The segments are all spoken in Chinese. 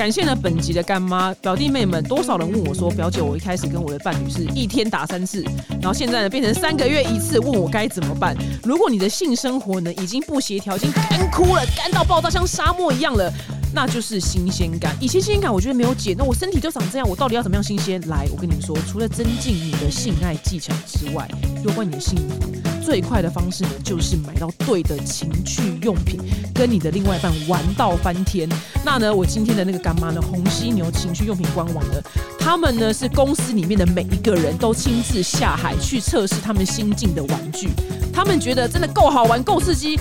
感谢了本集的干妈表弟妹们，多少人问我说，表姐，我一开始跟我的伴侣是一天打三次，然后现在呢变成三个月一次，问我该怎么办？如果你的性生活呢已经不协调，已经干枯了，干到爆炸，像沙漠一样了。那就是新鲜感。以前新鲜感我觉得没有解，那我身体就长这样，我到底要怎么样新鲜？来，我跟你们说，除了增进你的性爱技巧之外，有关你的幸福，最快的方式呢，就是买到对的情趣用品，跟你的另外一半玩到翻天。那呢，我今天的那个干妈呢，红犀牛情趣用品官网呢，他们呢是公司里面的每一个人都亲自下海去测试他们新进的玩具，他们觉得真的够好玩、够刺激。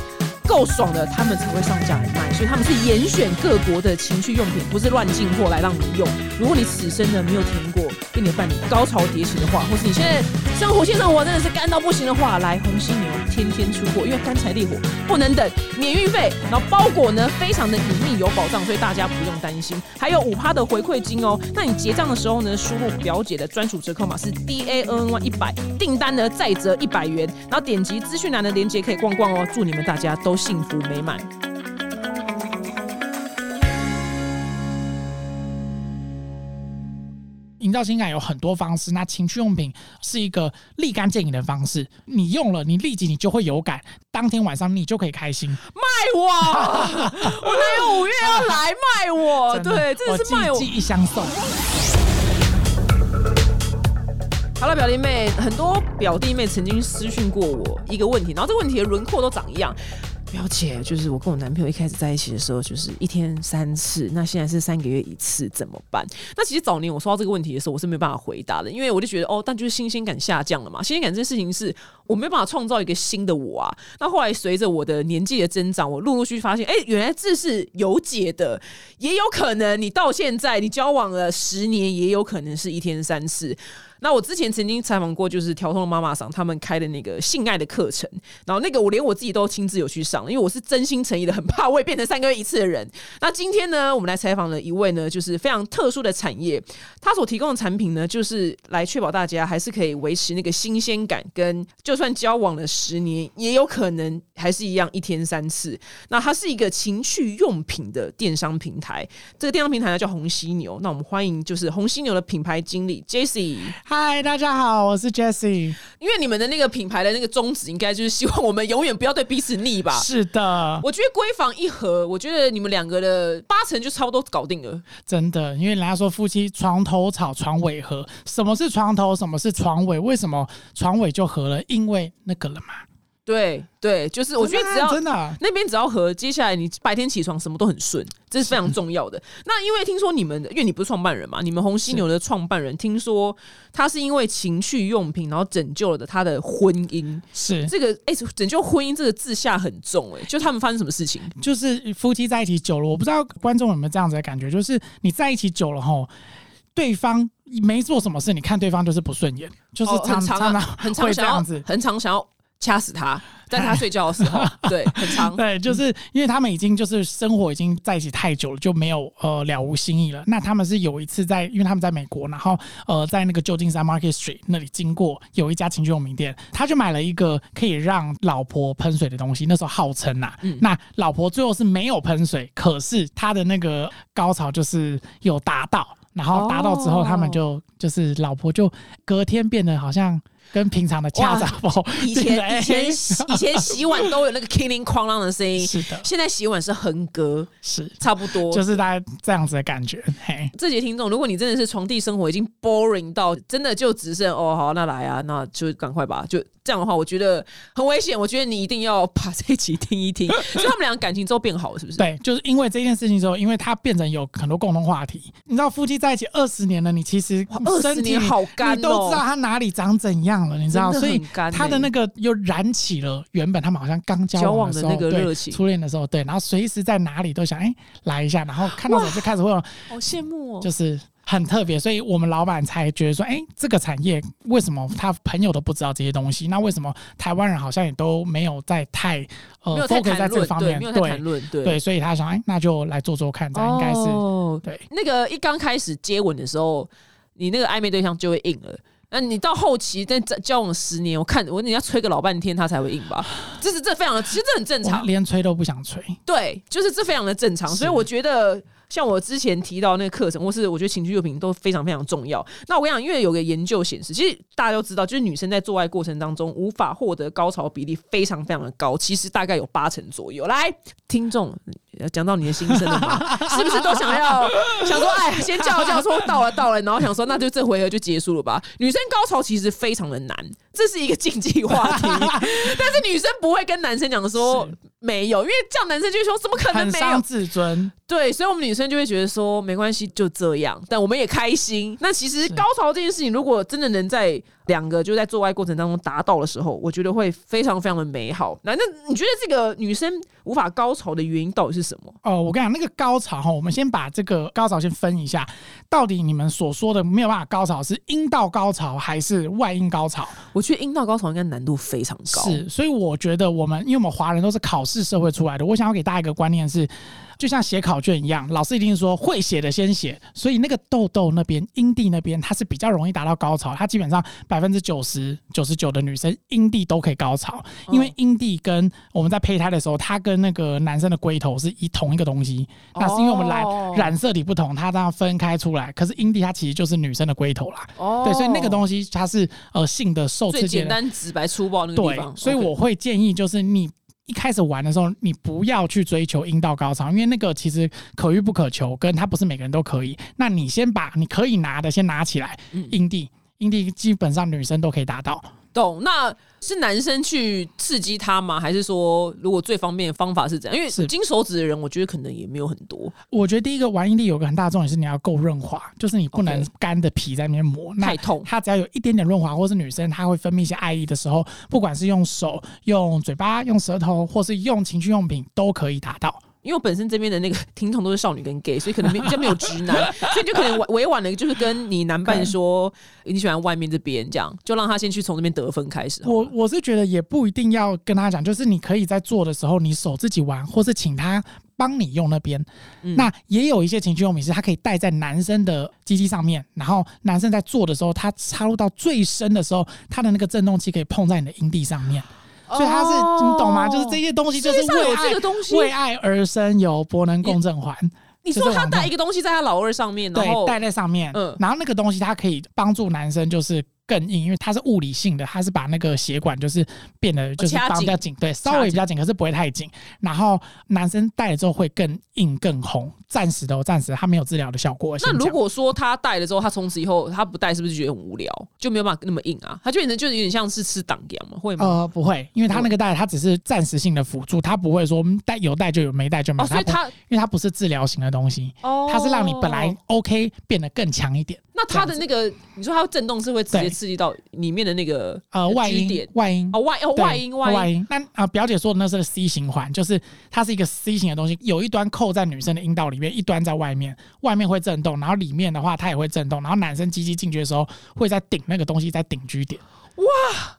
够爽的，他们才会上架来卖，所以他们是严选各国的情趣用品，不是乱进货来让你用。如果你此生呢没有填过跟你的伴侣高潮迭起的话，或是你现在生活性生活真的是干到不行的话，来红犀牛天天出货，因为干柴烈火不能等，免运费，然后包裹呢非常的隐秘有保障，所以大家不用担心。还有五趴的回馈金哦，那你结账的时候呢，输入表姐的专属折扣码是 D A N N Y 一百，订单呢再折一百元，然后点击资讯栏的链接可以逛逛哦。祝你们大家都。幸福美满。营造情感有很多方式，那情趣用品是一个立竿见影的方式。你用了，你立即你就会有感，当天晚上你就可以开心。卖我！我男友五月要来卖我，对，真的是卖我，寄一箱送。好了，表弟妹，很多表弟妹曾经私讯过我一个问题，然后这个问题的轮廓都长一样。表姐，就是我跟我男朋友一开始在一起的时候，就是一天三次，那现在是三个月一次，怎么办？那其实早年我说到这个问题的时候，我是没有办法回答的，因为我就觉得哦，但就是新鲜感下降了嘛。新鲜感这件事情是我没办法创造一个新的我啊。那后来随着我的年纪的增长，我陆陆续续发现，哎，原来这是有解的，也有可能你到现在你交往了十年，也有可能是一天三次。那我之前曾经采访过，就是调通的妈妈桑他们开的那个性爱的课程，然后那个我连我自己都亲自有去上，因为我是真心诚意的，很怕我也变成三个月一次的人。那今天呢，我们来采访了一位呢，就是非常特殊的产业，他所提供的产品呢，就是来确保大家还是可以维持那个新鲜感，跟就算交往了十年，也有可能还是一样一天三次。那它是一个情趣用品的电商平台，这个电商平台呢叫红犀牛。那我们欢迎就是红犀牛的品牌经理 Jessie。嗨，大家好，我是 Jessie。因为你们的那个品牌的那个宗旨，应该就是希望我们永远不要对彼此腻吧？是的，我觉得闺房一合，我觉得你们两个的八成就差不多搞定了。真的，因为人家说夫妻床头吵，床尾和。什么是床头？什么是床尾？为什么床尾就合了？因为那个了嘛。对对，就是我觉得只要真的那边只要和，接下来你白天起床什么都很顺，这是非常重要的。那因为听说你们，因为你不是创办人嘛，你们红犀牛的创办人，听说他是因为情趣用品，然后拯救了他的婚姻。是这个哎，拯救婚姻这个字下很重哎，就他们发生什么事情？就是夫妻在一起久了，我不知道观众有没有这样子的感觉，就是你在一起久了后，对方没做什么事，你看对方就是不顺眼，就是常常很常这样子，很常想要。掐死他，在他睡觉的时候，对，很长，对，就是因为他们已经就是生活已经在一起太久了，就没有呃了无新意了。那他们是有一次在，因为他们在美国，然后呃在那个旧金山 Market Street 那里经过，有一家情趣用品店，他就买了一个可以让老婆喷水的东西。那时候号称呐，那老婆最后是没有喷水，可是他的那个高潮就是有达到，然后达到之后，他们就就是老婆就隔天变得好像。跟平常的家长包，以前以前 以前洗碗都有那个 killing 哐啷的声音，是的。现在洗碗是横格，是差不多，就是大概这样子的感觉。嘿，这节听众，如果你真的是床地生活已经 boring 到真的就只剩哦好那来啊，那就赶快吧，就。这样的话，我觉得很危险。我觉得你一定要把这一集听一听。所以他们两个感情之后变好了，是不是？对，就是因为这件事情之后，因为他变成有很多共同话题。你知道，夫妻在一起二十年了，你其实二十年好干，你都知道他哪里长怎样了，你知道？所以他的那个又燃起了原本他们好像刚交往的那个热情，初恋的时候，对，然后随时在哪里都想哎来一下，然后看到我就开始会好羡慕哦，就是。很特别，所以我们老板才觉得说，哎，这个产业为什么他朋友都不知道这些东西？那为什么台湾人好像也都没有在太呃 focus 在这方面？对对，所以他想，哎，那就来做做看，这样应该是哦对。那个一刚开始接吻的时候，你那个暧昧对象就会硬了。那你到后期在交交往十年，我看我你要吹个老半天，他才会硬吧？这是这非常的，其实这很正常。连吹都不想吹。对，就是这非常的正常，所以我觉得像我之前提到那个课程，或是我觉得情趣用品都非常非常重要。那我跟你讲，因为有个研究显示，其实大家都知道，就是女生在做爱过程当中无法获得高潮比例非常非常的高，其实大概有八成左右。来，听众。呃讲到你的心声了吗？是不是都想要想说，哎，先叫一叫说到了到了，然后想说那就这回合就结束了吧？女生高潮其实非常的难，这是一个禁忌话题，但是女生不会跟男生讲说没有，因为这样男生就会说怎么可能没有伤？自尊，对，所以我们女生就会觉得说没关系，就这样，但我们也开心。那其实高潮这件事情，如果真的能在两个就在做爱过程当中达到的时候，我觉得会非常非常的美好。那那你觉得这个女生无法高潮的原因到底是什么？哦，我跟你讲，那个高潮哈，我们先把这个高潮先分一下，到底你们所说的没有办法高潮是阴道高潮还是外阴高潮？我觉得阴道高潮应该难度非常高。是，所以我觉得我们，因为我们华人都是考试社会出来的，我想要给大家一个观念是，就像写考卷一样，老师一定说会写的先写，所以那个痘痘那边、阴蒂那边，它是比较容易达到高潮，它基本上百分之九十九十九的女生阴蒂都可以高潮，因为阴蒂跟我们在胚胎的时候，它跟那个男生的龟头是一同一个东西，那是因为我们染、哦染色体不同，它这样分开出来，可是阴蒂它其实就是女生的龟头啦。哦对，所以那个东西它是呃性的受最刺激的简单、直白、粗暴那个地对方，，所以我会建议就是你。一开始玩的时候，你不要去追求阴道高潮，因为那个其实可遇不可求，跟它不是每个人都可以。那你先把你可以拿的先拿起来，嗯阴蒂，阴蒂基本上女生都可以达到。懂，那是男生去刺激他吗？还是说，如果最方便的方法是怎样？因为是金手指的人，我觉得可能也没有很多，我觉得第一个玩阴蒂有个很大的重点是你要够润滑，就是你不能干的皮在那边磨，太痛。它只要有一点点润滑，或是女生她会分泌一些爱意的时候，不管是用手、用嘴巴、用舌头，或是用情趣用品，都可以达到。因为我本身这边的那个 听众都是少女跟 gay，所以可能没比较没有直男，所以就可能委委婉的，就是跟你男伴说你喜欢外面这边，这样就让他先去从这边得分开始。我我是觉得也不一定要跟他讲，就是你可以在做的时候，你手自己玩，或是请他帮你用那边。嗯那也有一些情趣用品是它可以戴在男生的鸡鸡上面，然后男生在做的时候，他插入到最深的时候，他的那个震动器可以碰在你的阴蒂上面。所以他是、你懂吗？就是这些东西就是为爱为爱而生，有伯能共振环。你说他带一个东西在他老二上面，对，戴在上面，嗯然后那个东西它可以帮助男生就是更硬，因为它是物理性的，它是把那个血管就是变得就是绑比较紧，对，稍微比较紧，可是不会太紧。然后男生戴了之后会更硬更红，暂时的哦，暂时的它没有治疗的效果。那如果说他戴了之后，他从此以后他不戴，是不是觉得很无聊，就没有办法那么硬啊？他就变成就是有点像是吃党粮嘛，会吗？呃不会，因为他那个戴他只是暂时性的辅助，他不会说嗯戴有戴就有，没戴就没哦，有。不会所以他因为它不是治疗型的东西，哦它是让你本来 OK 变得更强一点。那它的那个，你说它震动是会直接刺激到里面的那个呃，外音支点外音哦外哦对外音外音外音。那啊、表姐说的那是 C 型环，就是它是一个 C 型的东西，有一端扣在女生的阴道里面，一端在外面，外面会震动，然后里面的话它也会震动，然后男生鸡鸡进去的时候会在顶那个东西，在顶居点，哇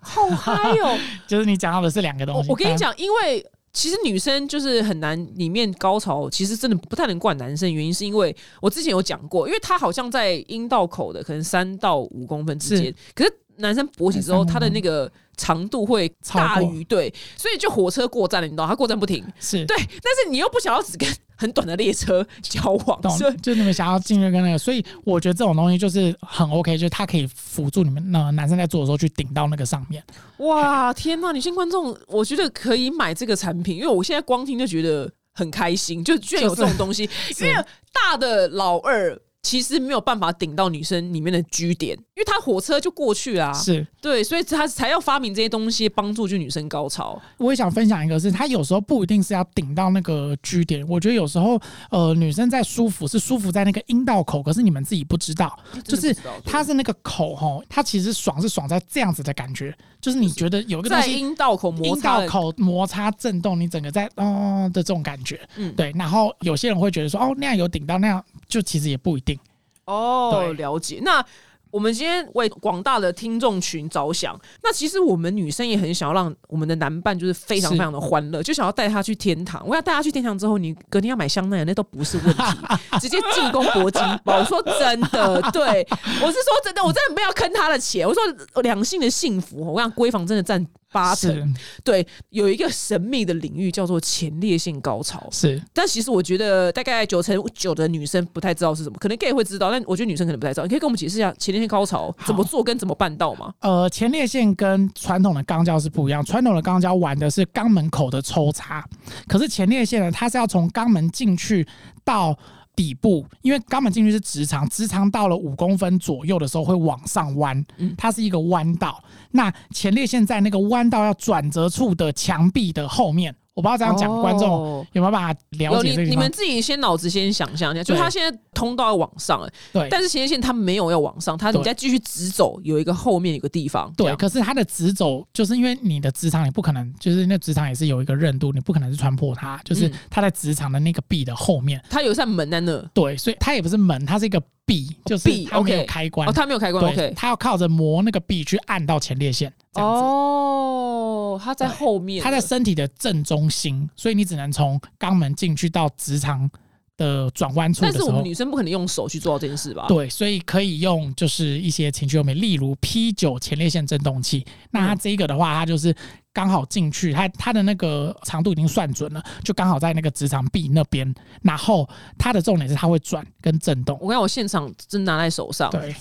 好嗨哦！就是你讲到的是两个东西。我我跟你讲，因为其实女生就是很难，里面高潮其实真的不太能怪男生，原因是因为我之前有讲过，因为他好像在阴道口的可能三到五公分之间，可是男生勃起之后，他的那个长度会大于对，所以就火车过站了，你知道，他过站不停，是。对，但是你又不想要只跟很短的列车交往，懂所以，就你们想要进入跟那个，所以我觉得这种东西就是很 OK，就是它可以辅助你们那男生在做的时候去顶到那个上面。哇，天呐！女性观众，我觉得可以买这个产品，因为我现在光听就觉得很开心，就居然有这种东西。是因为大的老二其实没有办法顶到女生里面的居点，因为他火车就过去啦。是，对，所以他才要发明这些东西，帮助就女生高潮。我也想分享一个是，他有时候不一定是要顶到那个居点，我觉得有时候呃女生在舒服是舒服在那个阴道口，可是你们自己不知道，就是它是那个口吼，它其实爽是爽在这样子的感觉，就是你觉得有一个东在西阴道口摩阴擦的，道口摩擦震动，你整个在哦的这种感觉，嗯对。然后有些人会觉得说哦那样有顶到那样，就其实也不一定。哦，对了解。那我们今天为广大的听众群着想，那其实我们女生也很想要让我们的男伴就是非常非常的欢乐，就想要带他去天堂。我要带他去天堂之后，你隔天要买香奈儿，那都不是问题，直接进攻铂金包。我说真的，对我是说真的，我真的不要坑他的钱。我说两性的幸福，我想闺房真的占八成。是对，有一个神秘的领域叫做前列腺高潮。是，但其实我觉得大概九成九的女生不太知道是什么，可能 gay 会知道，但我觉得女生可能不太知道。你可以跟我们解释一下前列腺高潮怎么做跟怎么办到吗？呃，前列腺跟传统的肛交是不一样，传统的肛交玩的是肛门口的抽插，可是前列腺呢，它是要从肛门进去到。底部，因为肛门进去是直肠，直肠到了五公分左右的时候会往上弯，嗯它是一个弯道。那前列腺在那个弯道要转折处的墙壁的后面，我不知道这样讲，观众哦。有没有办法了解？你们自己先脑子先想象一下，就是对它现在通道要往上了，对，但是前列腺它没有要往上，它你再继续直走，有一个后面有个地方，对，可是它的直走，就是因为你的直肠，也不可能，就是那直肠也是有一个韧度，你不可能是穿破它，就是嗯。它在直肠的那个壁的后面。它有一扇门在那，对，所以它也不是门，它是一个壁，就是壁它没有 OK 开关。哦，它没有开关，，OK，它要靠着磨那个壁去按到前列腺，这样子。哦，它在后面，它在身体的正中心，所以你只能从肛门进去到直肠的转弯处但是我们女。生不可能用手去做到这件事吧？对，所以可以用就是一些情趣用品，例如 P 九前列腺振动器。那它这个的话，它就是刚好进去，它它的那个长度已经算准了，就刚好在那个直肠壁那边。然后它的重点是它会转跟震动。我看我现场真拿在手上，对，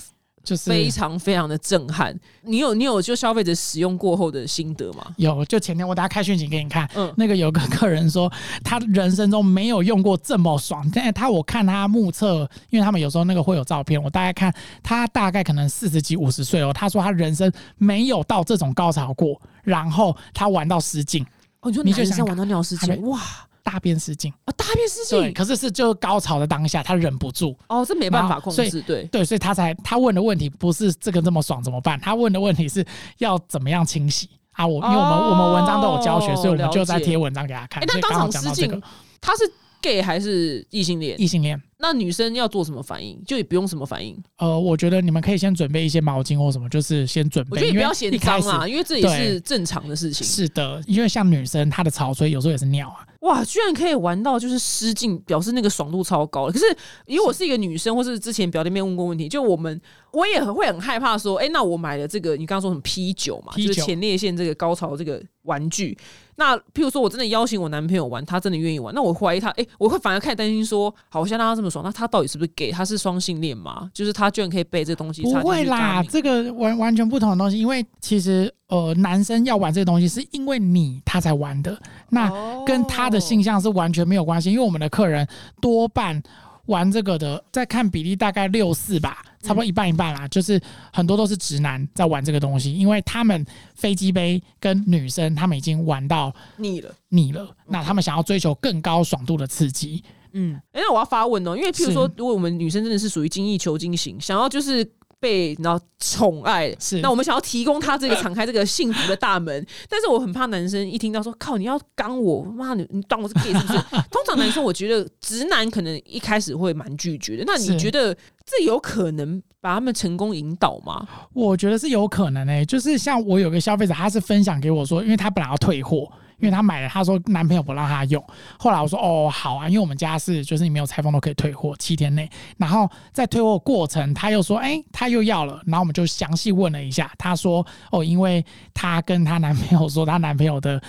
就是非常非常的震撼。你有你有就消费者使用过后的心得吗？有，就前天我大家开讯息给你看，嗯那个有个客人说他人生中没有用过这么爽，但是他我看他目测，因为他们有时候那个会有照片，我大概看他大概可能四十几五十岁哦，他说他人生没有到这种高潮过，然后他玩到失禁，哦，你说你就想看男生玩到尿失禁，哇大便失禁，啊，大便失对，禁，可是是就高潮的当下他忍不住，哦，这没办法控制，对。对，所以他才他问的问题不是这个这么爽怎么办，他问的问题是要怎么样清洗。啊，我因为我们、我们文章都有教学，所以我们就在贴文章给他看哎，。那当场失禁他是 gay 还是异性恋？异性恋。那女生要做什么反应？就也不用什么反应。呃，我觉得你们可以先准备一些毛巾或什么，就是先准备。我觉得你不要因为嫌脏啊，因为这也是正常的事情。是的，因为像女生她的潮吹有时候也是尿啊，哇，居然可以玩到就是失禁，表示那个爽度超高了。可是因为我是一个女生，或是之前表弟妹问过问题，就我们我也很会很害怕说，哎、那我买了这个，你刚刚说什么 P 九嘛，P9 就是前列腺这个高潮这个玩具。那譬如说我真的邀请我男朋友玩，他真的愿意玩，那我怀疑他，哎、我会反而开始担心说，好，我现在让他这么爽，那他到底是不是 gay？他是双性恋吗？就是他居然可以背这个东西，不会啦，这个完完全不同的东西。因为其实呃，男生要玩这个东西是因为你他才玩的，那跟他的性向是完全没有关系。因为我们的客人多半玩这个的，在看比例大概六四吧，差不多一半一半啦。就是很多都是直男在玩这个东西，因为他们飞机杯跟女生他们已经玩到腻了。腻了，那他们想要追求更高爽度的刺激。嗯，哎、那我要发问哦，因为譬如说，如果我们女生真的是属于精益求精型，想要就是被然后宠爱，是那我们想要提供他这个敞开这个幸福的大门，但是我很怕男生一听到说靠你要刚我，妈你你当我是 gay 是不是？通常男生我觉得直男可能一开始会蛮拒绝的，那你是觉得这有可能把他们成功引导吗？我觉得是有可能诶、就是像我有个消费者，他是分享给我说，因为他本来要退货。因为她买了，她说男朋友不让她用。后来我说哦好啊，因为我们家是就是你没有拆封都可以退货七天内。然后在退货过程，她又说哎、她又要了，然后我们就详细问了一下，她说哦，因为她跟她男朋友说，她男朋友的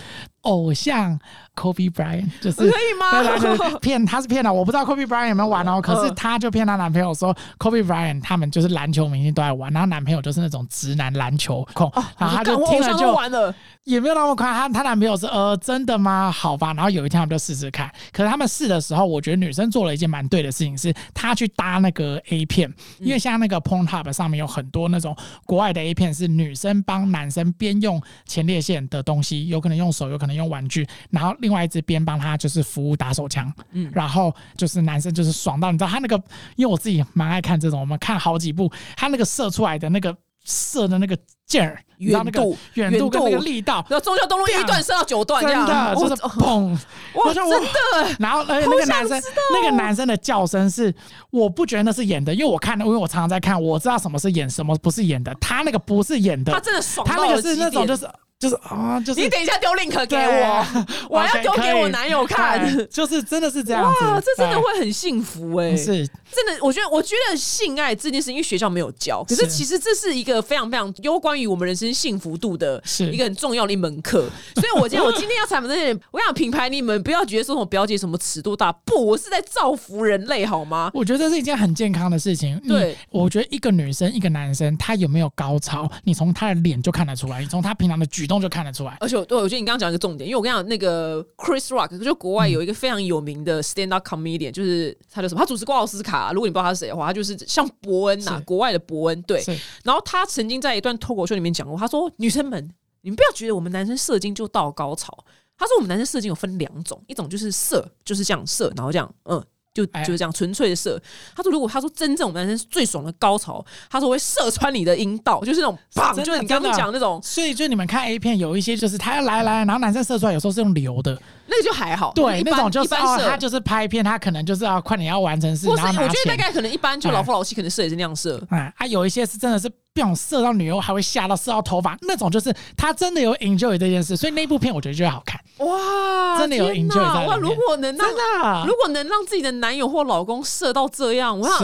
偶像 Kobe Bryant 就是可以吗？骗他是骗的，我不知道 Kobe Bryant 有没有玩哦。可是嗯她就骗她男朋友说，Kobe Bryant 他们就是篮球明星都在玩，然后男朋友就是那种直男篮球控，然后她就听了就完了，也没有那么快。她她男朋友是呃真的吗？好吧。然后有一天他们就试试看，可是他们试的时候，我觉得女生做了一件蛮对的事情，是她去搭那个 A 片，因为像那个 Pornhub 上面有很多那种国外的 A 片，是女生帮男生边用前列腺的东西，有可能用手，有可能用玩具，然后另外一只边帮他就是服务打手枪，嗯。然后就是男生就是爽到，你知道他那个，因为我自己蛮爱看这种，我们看好几部，他那个射出来的那个射的那个劲儿，远度远度跟那个力道，然后中小东路一段射到九段这样，真的就是哦砰！哇，真的。然后而且那个男生，那个男生的叫声是，我不觉得那是演的，因为我看，因为我常常在看，我知道什么是演，什么不是演的。他那个不是演的，他真的爽他那个是那种就是就是啊，就是你等一下丢 link 给对我，我要丢给我男友看。就是真的是这样子。哇，这真的会很幸福哎、是真的，我觉得，我觉得性爱这件事，因为学校没有教，可是是其实这是一个非常非常有关于我们人生幸福度的是一个很重要的一门课。所以我今天我今天要采访这些人，我想品牌你们不要觉得说什么表姐什么尺度大，不，我是在造福人类好吗？我觉得这是一件很健康的事情。对，我觉得一个女生一个男生，他有没有高潮，你从他的脸就看得出来，你从他平常的举动就看得出来。而且我对我觉得你刚刚讲一个重点，因为我跟你讲，那个 Chris Rock 就国外有一个非常有名的 stand up comedian，就是他叫什么？他主持过奥斯卡。如果你不知道他是谁的话，他就是像伯恩呐、是国外的伯恩。对，然后他曾经在一段脱口秀里面讲过，他说：“女生们，你们不要觉得我们男生射精就到高潮。他说我们男生射精有分两种，一种就是射，就是这样射，然后这样，嗯。”就哎就是这样纯粹的射。他说，如果他说真正我们男生最爽的高潮，他说会射穿你的阴道，就是那种棒，就是你刚刚讲那种，所以就你们看 A 片有一些就是他要来来，然后男生射出来有时候是用流的，那个就还好。对，那种就是一般射，哦他就是拍片，他可能就是要快点要完成事，或是然后我觉得大。概可能一般就老夫老妻可能射也是那样射。哎啊，有一些是真的是不想射到女优，还会吓到射到头发，那种就是他真的有 enjoy 这件事，所以那部片我觉得就会好看，哇，真的有 enjoy 哪哇！如果能让真的如果能让自己的男友或老公射到这样，我想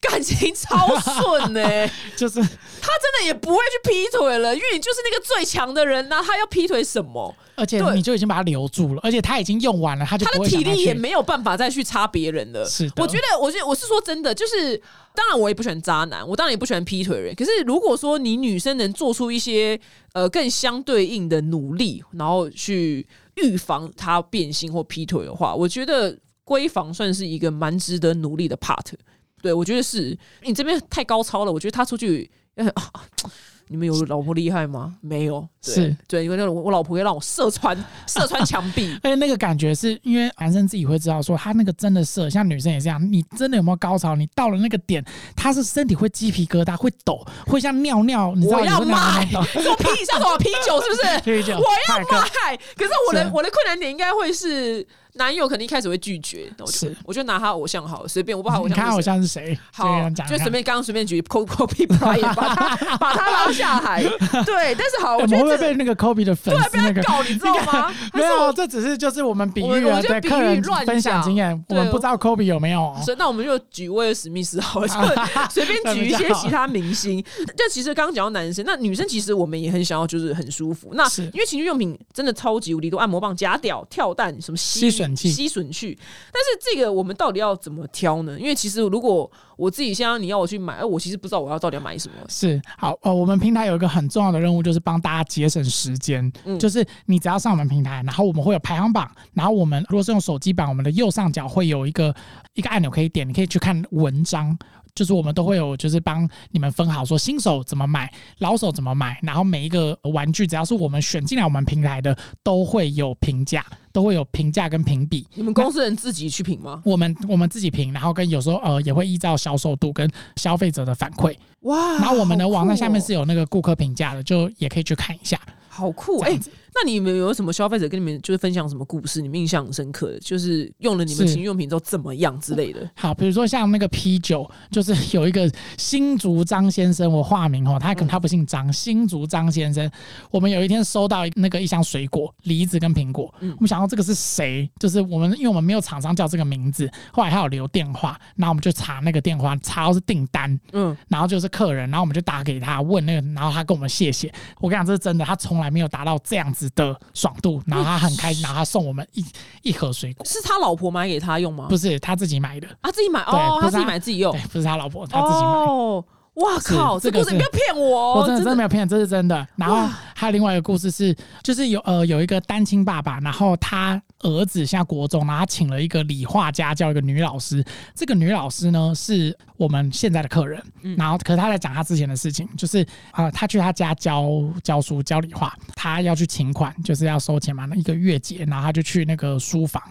感情超顺呢、就是他真的也不会去劈腿了，因为你就是那个最强的人呐、他要劈腿什么？而且对你就已经把它留住了，而且他已经用完了，他就他的体力也没有办法再去插别人了。是的我觉得，我觉得我是说真的，就是当然我也不喜欢渣男，我当然也不喜欢劈腿人。可是如果说你女生能做出一些呃更相对应的努力，然后去预防他变心或劈腿的话，我觉得闺房算是一个蛮值得努力的 part。对，我觉得是你这边太高超了，我觉得他出去。呃啊你们有老婆厉害吗？没有，对是对，因为那种我老婆会让我射穿 射穿墙壁，而且那个感觉是因为男生自己会知道说他那个真的射，像女生也这样，你真的有没有高潮？你到了那个点，他是身体会鸡皮疙瘩，会抖，会像尿尿，你知道我要买。说啤像什么啤酒是不是？啤酒我要买。可是我的我的困难点应该会是男友肯定一开始会拒绝，那我就是我就拿他偶像好了，随便我不知道他偶你看偶像是谁。好就随便刚刚随便举 Kobe Bryant，把 他把他拉下海。对，但是好，我们会被那个 Kobe 的粉丝那个对被他？搞，你知道吗？还没有，这只是就是我们比喻啊，我就比喻对客人乱分享经验，我对们不知道 Kobe 有没有哦。所以那我们就举威尔史密斯好了，就 随便举一些其他明星。但其实刚刚讲到男生，那女生其实我们也很想要，就是很舒服。那因为情趣用品真的超级无敌多，按摩棒、假屌、跳蛋、什么吸吮器吸吮去。但是这个我们到底要怎么挑呢？因为其实如果我自己现在你要我去买，哎，我其实不知道我要到底要买什么。是好呃，我们平台有一个很重要的任务，就是帮大家节省时间。嗯就是你只要上我们平台，然后我们会有排行榜，然后我们如果是用手机版，我们的右上角会有一个一个按钮可以点，你可以去看文章。就是我们都会有，就是帮你们分好说新手怎么买，老手怎么买，然后每一个玩具只要是我们选进来我们平台的，都会有评价，都会有评价跟评比。你们公司人自己去评吗？我们我们自己评，然后跟有时候呃也会依照销售度跟消费者的反馈，哇！然后我们的网站下面哦是有那个顾客评价的，就也可以去看一下。好酷哎、那你们有什么消费者跟你们就是分享什么故事，你们印象很深刻的，就是用了你们是情趣用品之后怎么样之类的？好，比如说像那个啤酒，就是有一个新竹张先生，我化名哦，他可能他不姓张，新竹张先生。我们有一天收到那个一箱水果，梨子跟苹果，嗯我们想到这个是谁？就是我们因为我们没有厂商叫这个名字，后来他有留电话，然后我们就查那个电话，查到是订单，嗯，然后就是客人，然后我们就打给他问那个，然后他跟我们谢谢。我跟你讲，这是真的，他从来没有达到这样子的爽度，然后他很开心，然后他送我们一一盒水果，是他老婆买给他用吗？不是他自己买的，啊，自己买哦，他自己买自己用对，，不是他老婆，他自己买。哦，哇靠，是这个故事你不要骗我哦，我真的真的没的有骗，这是真的。然后哇还有另外一个故事是，就是有呃有一个单亲爸爸，然后他儿子现在国中，然后他请了一个理化家教一个女老师。这个女老师呢是我们现在的客人，嗯然后可是他在讲他之前的事情，就是啊、呃他去他家教教书教理化，他要去请款，就是要收钱嘛，那一个月结，然后他就去那个书房。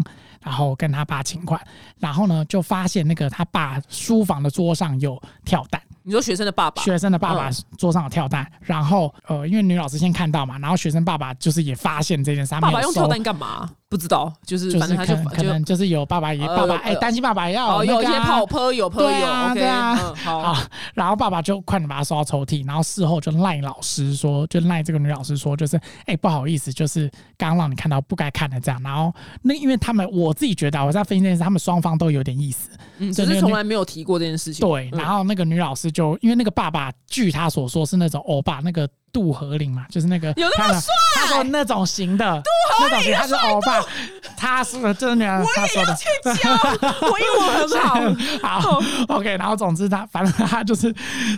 然后跟他爸请款，然后呢，就发现那个他爸书房的桌上有跳蛋，你说学生的爸爸，学生的爸爸嗯。桌上有跳蛋，然后呃，因为女老师先看到嘛，然后学生爸爸就是也发现这件事，爸爸用跳蛋干嘛？不知道，就是就反正他就是可能可能就是有爸爸也呃爸爸哎，呃担心爸爸要哦有一些那个啊泡有坡友对啊对啊嗯 好，然后爸爸就快点把他收到抽屉，然后事后就赖老师说，就赖这个女老师说，就是哎、不好意思，就是刚刚让你看到不该看的这样。然后那因为他们我自己觉得啊我在分析这件事，他们双方都有点意思，只是从来没有提过这件事情。对。嗯然后那个女老师就因为那个爸爸，据他所说是那种欧巴，那个杜和林嘛，就是那个有那么帅，他说那种型的，杜和林他是欧巴，他是真的女儿，他说的。去教，我英文很好。好，OK，然后总之他反正他就是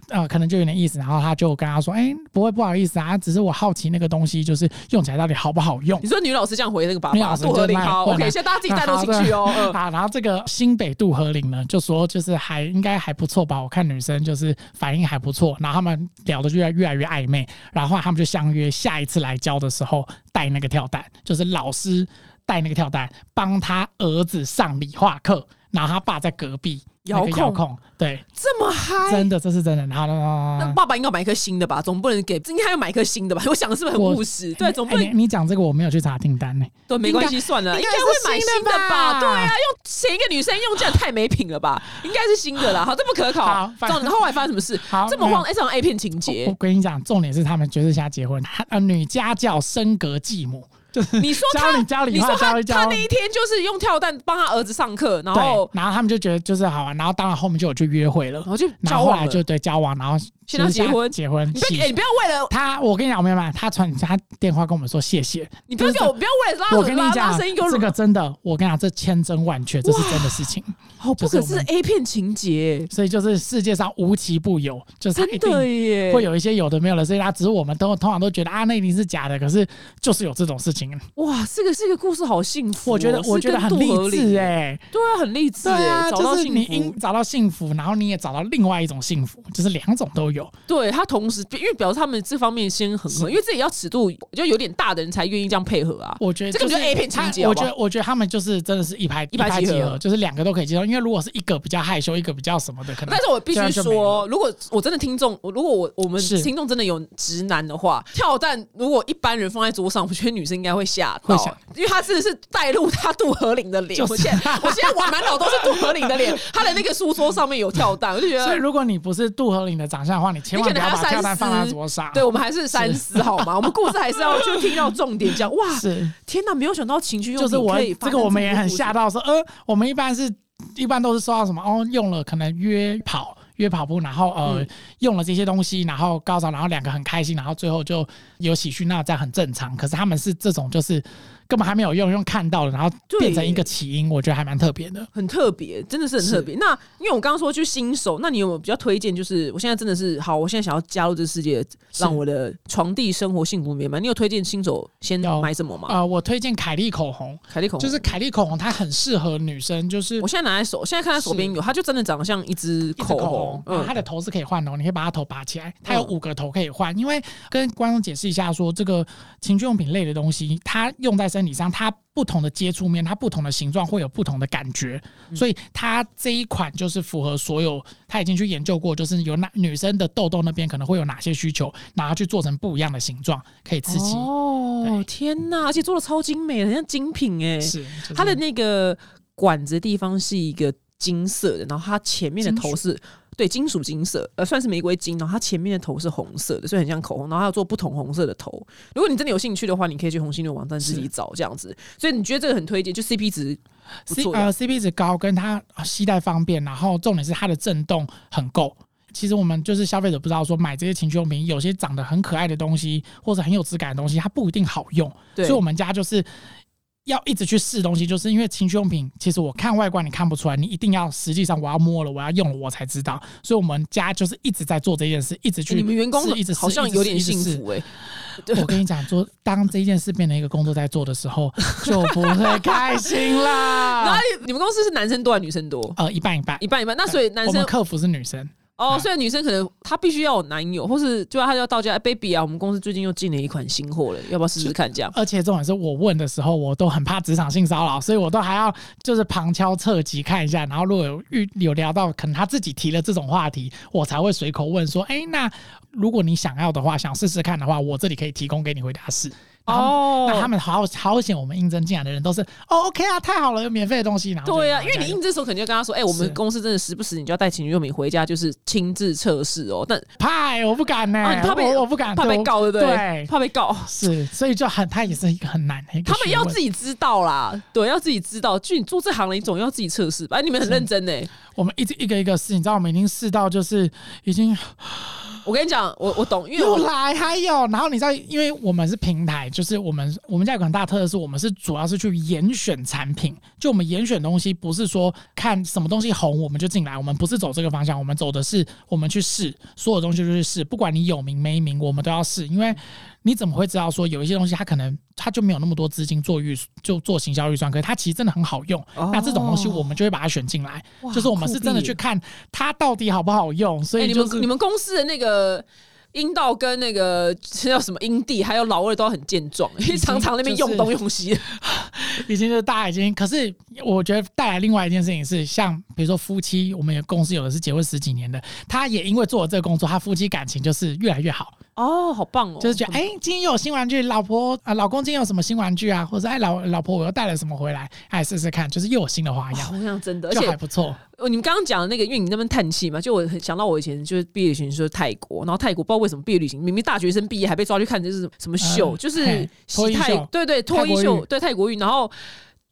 呃，可能就有点意思，然后他就跟他说，哎、不会不好意思啊，只是我好奇那个东西就是用起来到底好不好用你。说女老师这样回那个爸爸，女老师杜和林好，OK，现在大家自己带入进去哦。嗯好，然后这个新北杜和林呢，就说就是还应该还不错吧，我看女生就是反应还不错，然后他们聊的就越来越来越暧昧，然后他们就相约下一次来教的时候带那个跳蛋，就是老师带那个跳蛋帮他儿子上理化课，然后他爸在隔壁遥控遥控，对，这么嗨，真的这是真的，然后那。爸爸应该买一颗新的吧，总不能给，应该要买一颗新的吧？我想的是不是很我务实？对，总不哎能你你讲这个我没有去查订单呢、对，没关系，算了，应该会买新新的的吧吧？对啊，用前一个女生用这样太没品了吧？应该是新的啦。好，这不可考好。反这样后来发生什么事？好这么荒，哎，这种 A 片情节我，跟你讲，重点是他们就是现在结婚，他呃女家教升格继母，就是你说教他你说他他那一天就是用跳蛋帮他儿子上课，然后，然后他们就觉得就是好玩，然后当然后面就有去约会了然，后就然后后交往了。来就对交往，然后现在结婚。结婚，你不要，哎，你不要为了他，我跟你讲，没有没有，他传他电话跟我们说谢谢，你不要给我不要为了拉我跟你讲这个真的，我跟你讲，这千真万确，这是真的事情，好不可是 A 片情节，所以就是世界上无奇不有，就是一定的耶，会有一些有的没有的，所以他只是我们都通常都觉得啊，那一定是假的，可是就是有这种事情，哇，这个这个故事好幸福哦，我觉得我觉得很励志林哎、对啊，很励志对啊，哎，找到就是你应。找到幸福，然后你也找到另外一种幸福，就是两种都有。对他同时，因为表示他们这方面先很合，因为自己要尺度就有点大的人才愿意这样配合啊。我觉得就这个就是 A 片情节我觉得，我觉得他们就是真的是一拍一拍即合，就是两个都可以接受。因为如果是一个比较害羞，一个比较什么的，可能但是我必须说，如果我真的听众，如果我我们听众真的有直男的话，跳蛋如果一般人放在桌上，我觉得女生应该会吓到因为他真的是带入他杜和林的脸。就是我现在我现在我满脑都是杜和林的脸，他的那个书桌上面有跳蛋，我就觉得。所以如果你不是杜和林的长相的话，你千万不要把跳蛋放在桌上。对，我们还是三思好吗？我们故事还是要就听到重点，讲哇，是天哪，没有想到情趣用就是我这个我们也很吓到说，呃，我们一般是一般都是说到什么哦，用了可能约跑。约跑步，然后呃、嗯用了这些东西，然后高潮，然后两个很开心，然后最后就有喜讯，那这样很正常。可是他们是这种就是根本还没有用，用看到了，然后对变成一个起因，我觉得还蛮特别的。很特别，真的是很特别。那因为我刚刚说就新手，那你有没有比较推荐？就是我现在真的是好，我现在想要加入这个世界，让我的床地生活幸福美满。你有推荐新手先有买什么吗？呃，我推荐凯利口红，凯利口红就是凯利口红，它很适合女生，就是我现在拿在手，现在看在手边有，它就真的长得像一支口红红，，嗯，嗯它的头是可以换的哦，你可以把它头拔起来，它有嗯五个头可以换。因为跟观众解释一下说这个情趣用品类的东西，它用在身体上，它不同的接触面，它不同的形状会有不同的感觉，嗯所以它这一款就是符合所有，他已经去研究过，就是有哪女生的痘痘那边可能会有哪些需求，然后去做成不一样的形状，可以刺激。哦，天哪！而且做的超精美，很像精品哎。是，就是它的那个管子的地方是一个金色的，然后它前面的头是对金属金色，呃，算是玫瑰金，然后它前面的头是红色的，所以很像口红，然后还有做不同红色的头。如果你真的有兴趣的话，你可以去红星的网站自己找这样子。所以你觉得这个很推荐，就 CP 值不 C。呃 CP 值高，跟它呃携带方便，然后重点是它的震动很够。其实我们就是消费者不知道说买这些情趣用品，有些长得很可爱的东西，或者很有质感的东西，它不一定好用。所以我们家就是要一直去试东西，就是因为情趣用品，其实我看外观你看不出来，你一定要实际上我要摸了，我要用了我才知道。所以我们家就是一直在做这件事，一直去欸你们员工试一直试好像有点幸福哎、我跟你讲，做当这件事变成一个工作在做的时候，就不会开心啦。哪里。你们公司是男生多还是女生多？呃，一半一半一，半一半。那所以男生我们客服是女生，哦，啊所以女生可能她必须要有男友，或是就她要到家、哎 baby 啊，我们公司最近又进了一款新货了，要不要试试看？这样而且重点是我问的时候，我都很怕职场性骚扰，所以我都还要就是旁敲侧击看一下，然后如果有遇有聊到可能他自己提了这种话题，我才会随口问说，哎，那如果你想要的话，想试试看的话，我这里可以提供给你回答是。哦那他们好好险，我们应征进来的人都是哦，OK 啊，太好了，有免费的东西，然后对啊，因为你应征的时候肯定就跟他说，哎、我们公司真的时不时你就要带情趣用品回家，就是亲自测试哦。但怕，我不敢呢、啊怕被我我不敢，怕被告，对不对？对怕被告。是，所以就很，他也是一个很难他们要自己知道啦，对，要自己知道。就你做这行了，你总要自己测试吧。哎，你们很认真呢。我们一直一个一个试，你知道我们已经试到就是已经我跟你讲，我我懂，因为又来还有，然后你知道，因为我们是平台，就是我们我们家有个很大特色是我们是主要是去严选产品，就我们严选东西不是说看什么东西红我们就进来，我们不是走这个方向，我们走的是我们去试所有东西就去试，不管你有名没名，我们都要试，因为你怎么会知道说有一些东西它可能它就没有那么多资金做预就做行销预算，可是它其实真的很好用，哦。那这种东西我们就会把它选进来，就是我们是真的去看它到底好不好用，所哎、以就是、你们你们公司的那个阴道跟那个这 叫什么阴蒂，还有老二都很健壮，因为常常那边用东用西。已经是大家已经，可是我觉得带来另外一件事情是，像比如说夫妻，我们有公司有的是结婚十几年的，他也因为做了这个工作，他夫妻感情就是越来越好，哦，好棒哦！就是觉得哎、今天又有新玩具，老婆啊、老公今天有什么新玩具啊，或者哎老老婆我又带了什么回来，哎试试看，就是又有新的花样，好像真的，而就还不错。哦，你们刚刚讲的那个，因为你那边叹气嘛，就我很想到我以前就是毕业旅行就是泰国，然后泰国不知道为什么毕业旅行，明明大学生毕业还被抓去看就是什么秀，嗯就是洗泰对对脱衣秀对泰国浴，然后。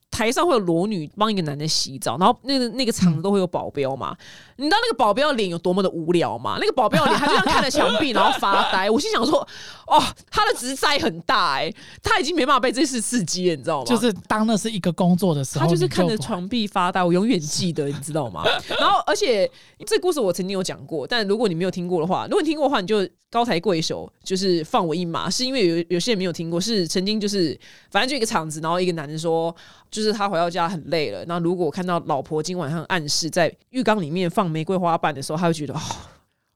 台上会有裸女帮一个男的洗澡，然后那个那个场子都会有保镖嘛。你知道那个保镖脸有多么的无聊吗？那个保镖脸，他就这样看着墙壁，然后发呆。我心想说，哦，他的职灾很大哎、他已经没办法被这事刺激了，你知道吗？就是当那是一个工作的时候，他就是看着墙壁发呆，我永远记得，你知道吗？然后，而且这故事我曾经有讲过，但如果你没有听过的话，如果你听过的话，你就高抬贵手，就是放我一马。是因为有有些人没有听过，是曾经就是反正就一个场子，然后一个男的说，就是他回到家很累了，那如果看到老婆今晚上暗示在浴缸里面放玫瑰花瓣的时候，他会觉得哦，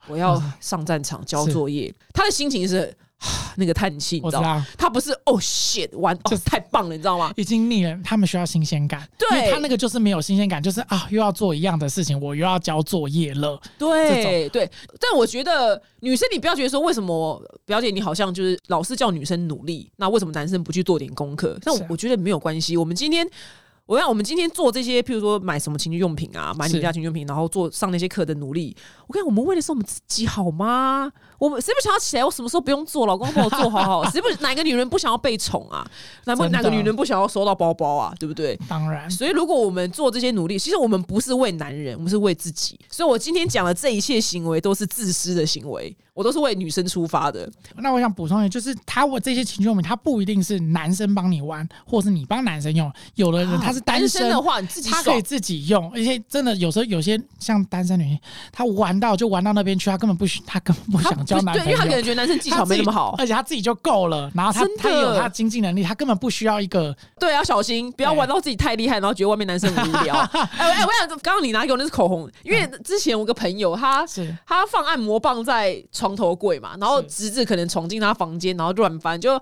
我要上战场交作业，他的心情是。啊 那个叹气，你知道。他不是哦 shit 完哦太棒了，你知道吗？已经腻了，他们需要新鲜感。对他那个就是没有新鲜感，就是啊，又要做一样的事情，我又要交作业了。对对，但我觉得女生，你不要觉得说为什么表姐你好像就是老是叫女生努力，那为什么男生不去做点功课？那我我觉得没有关系。我们今天，我让我们今天做这些，譬如说买什么情趣用品啊，买你们家情趣用品，然后做上那些课的努力，我看，我们为的是我们自己好吗？我们谁不想要起来？我什么时候不用做？老公帮我做好好。谁不哪个女人不想要被宠啊？哪不哪个女人不想要收到包包啊？对不对？当然，所以，如果我们做这些努力，其实我们不是为男人，我们是为自己。所以我今天讲的这一切行为都是自私的行为，我都是为女生出发的。那我想补充一下，就是他我这些情趣用品，它不一定是男生帮你玩，或是你帮男生用。有的人他是单身的话，你自己他可以。自己用，而且真的有时候有些像单身女性，她玩到就玩到那边去，他根本不需，他根本不想交男对，因为。他可能觉得男生技巧没那么好。而且他自己就够了，然后他他也有他经济能力，他根本不需要一个对，要小心，不要玩到自己太厉害，然后觉得外面男生很无聊。哎 哎，我想刚刚你拿给我那是口红，因为之前我个朋友他是他放按摩棒在床头柜嘛，然后侄子可能闯进他房间，然后乱翻，就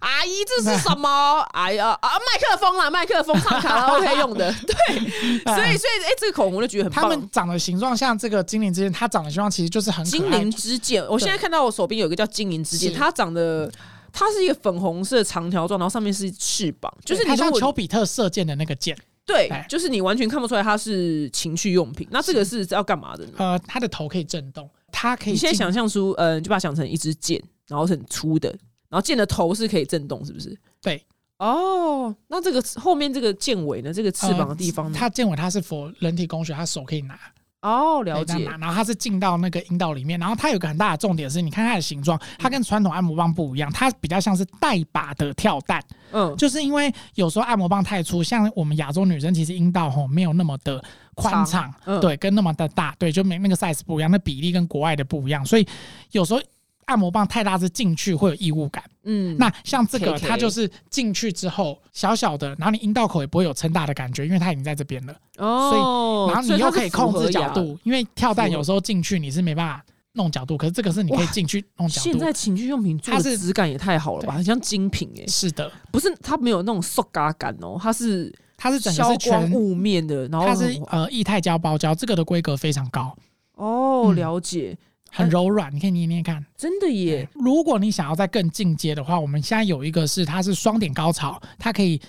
阿姨这是什么？哎呀啊，麦克风啦，麦克风唱卡拉 OK 用的，对，所以所以哎，这个口红我就觉得很棒他们。长的形状像这个精灵之剑，它长的形状其实就是很精灵之剑，我现在看到我手边有一个叫精灵之剑，它长得它是一个粉红色长条状，然后上面是翅膀，就是你如果丘比特射箭的那个箭，对哎，就是你完全看不出来它是情趣用品。那这个是要干嘛的呢？呃，它的头可以震动，它可以你现在想象出，呃，就把它想成一支箭，然后是很粗的，然后箭的头是可以震动，是不是？对哦，那这个后面这个箭尾呢？这个翅膀的地方呢？它箭尾它是否人体工学，它手可以拿，哦，了解。然后它是进到那个阴道里面，然后它有个很大的重点是，你看它的形状，它跟传统按摩棒不一样，它比较像是带把的跳蛋，嗯，就是因为有时候按摩棒太粗，像我们亚洲女生其实阴道吼没有那么的宽敞，嗯。对，跟那么的大，对，就没那个 size 不一样，那比例跟国外的不一样，所以有时候按摩棒太大是进去会有异物感。嗯，那像这个，它就是进去之后小小的，然后你阴道口也不会有撑大的感觉，因为它已经在这边了。哦，所以然后你又可以控。制角度，因为跳蛋有时候进去你是没办法弄角度，可是这个是你可以进去弄角度。现在情趣用品做它是的质感也太好了吧，很像精品哎、是的，不是它没有那种塑嘎感哦，它是它是整个消是全，光雾面的，然后它是呃液态胶包胶，这个的规格非常高，哦，嗯了解，很柔软，你可以捏捏看。真的耶，如果你想要再更进阶的话，我们现在有一个是它是双点高潮，它可以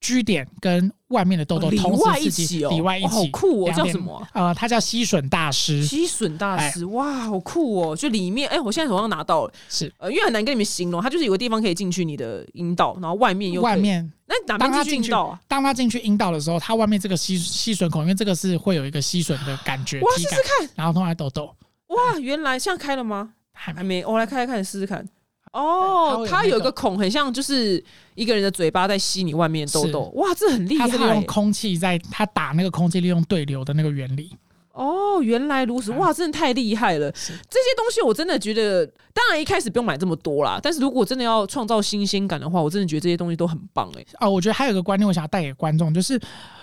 居点跟外面的痘痘里同外一时刺激，起哦，里外一起，哇好酷哦，叫什么啊？呃，它叫吸吮大师，吸吮大师，哇，好酷哦！就里面，哎、我现在手上拿到了，是呃，因为很难跟你们形容，它就是有个地方可以进去你的阴道，然后外面又外，面。那哪边进去当它进去阴道啊？当它进去阴道的时候，它外面这个吸吸吮孔，因为这个是会有一个吸吮的感觉，哇，试试，看，然后通来痘痘，哇，原来现在开了吗？还还没，我来开开看，试试看。它哦它有一个个孔，很像就是一个人的嘴巴在吸你外面的痘痘，哇，这很厉害它是利用。空气在它打那个空气，利用对流的那个原理。哦，原来如此，啊哇，真的太厉害了！是这些东西我真的觉得，当然一开始不用买这么多啦，但是如果真的要创造新鲜感的话，我真的觉得这些东西都很棒哎、哦，我觉得还有一个观念，我想要带给观众，就是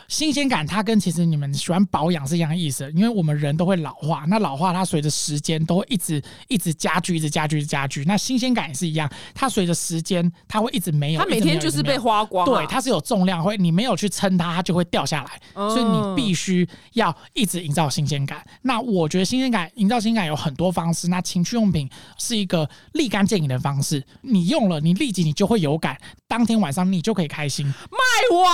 新鲜感，它跟其实你们喜欢保养是一样的意思。因为我们人都会老化，那老化它随着时间都会一直一直加剧，一直加剧，一直加剧。那新鲜感也是一样，它随着时间它会一直没有，它每天就是被花光、啊，对，它是有重量，会你没有去撑它，它就会掉下来。哦所以你必须要一直营造新鲜感。那我觉得新鲜感营造新鲜感有很多方式，那情趣用品是一个立竿见影的方式。你用了，你立即你就会有感，当天晚上你就可以开心。卖我，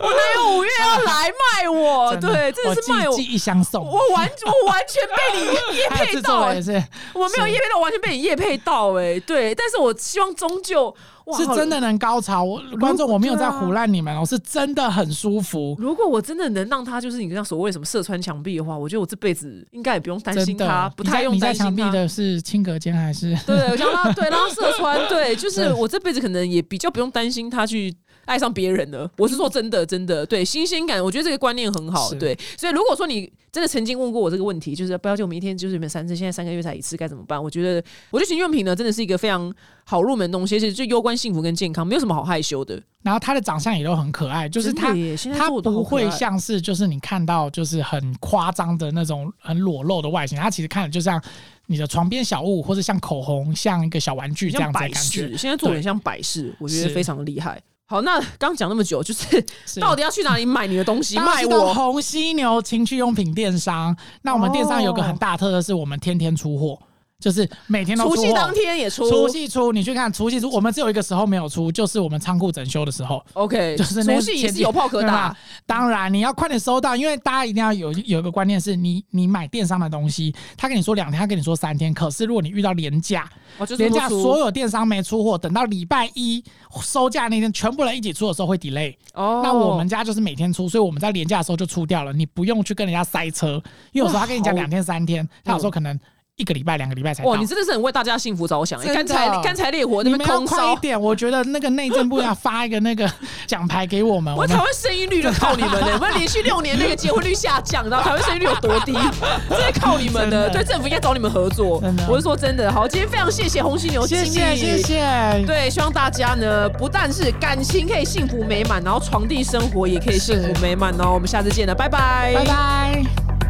我五月要来卖我，对，真的是卖我。一箱送。我完 我完全被你叶配 到、是，我没有是叶配到，完全被你叶配到、哎，对，但是我希望终究哇是真的能高潮。我观众我没有在胡乱你们哦，是真的很舒服。如果我真的能让他就是你像所谓什么射穿墙壁的话，我觉得我这辈子应该也不用担心他，，不太用在担心他。墙壁的是轻隔间还是？对，我想让他对让他射穿，对，就是 我这辈子可能也比较不用担心他去爱上别人了。我是说真的，真的，对新鲜感，我觉得这个观念很好。对，所以如果说你真的曾经问过我这个问题，就是不要就我们一天就是你们三次，现在三个月才一次，该怎么办？我觉得，我觉得情趣用品呢，真的是一个非常好入门的东西，而且就攸关幸福跟健康，没有什么好害羞的。然后他的长相也都很可爱，就是他真的耶现在它不会像是就是你看到就是很夸张的那种很裸露的外形，他其实看着就像你的床边小物，或者像口红，像一个小玩具这样子的感觉，。现在做的像摆饰，我觉得非常厉害。好，那刚讲那么久，就是是到底要去哪里买你的东西卖我？红犀牛情趣用品电商。那我们电商有个很大特色，是我们天天出货，就是每天都出货。除夕当天也出，除夕出，你去看除夕出，我们只有一个时候没有出，就是我们仓库整修的时候。OK，就是那除夕也是有炮可对打，当然你要快点收到，因为大家一定要有有一个观念是你你买电商的东西，他跟你说两天，他跟你说三天，可是如果你遇到廉价，廉价所有电商没出货，等到礼拜一收价那天，全部人一起出的时候会 delay。哦，那我们家就是每天出，所以我们在廉价的时候就出掉了，你不用去跟人家塞车，因为有时候他跟你讲两天三天，他有时候可能一个礼拜两个礼拜才到哇，。你真的是很为大家幸福着想，真的干柴干柴烈火那你们要边空烧。快一点，我觉得那个内政部要发一个那个奖牌给我们，我台湾生育率就靠你们的，我们连续六年那个结婚率下降，然后台湾生育率有多低，这是靠你们的。对，政府应该找你们合作。我是说真的，好，今天非常谢谢红犀牛经谢理，谢谢谢，对，希望大家呢，不但是感情可以幸福美满，然后床地生活也可以幸福美满哦。我们下次见了，拜拜，拜拜。